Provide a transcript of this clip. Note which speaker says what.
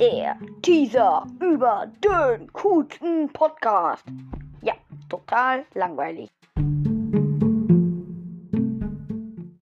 Speaker 1: Der Teaser über den coolsten Podcast. Ja, total langweilig.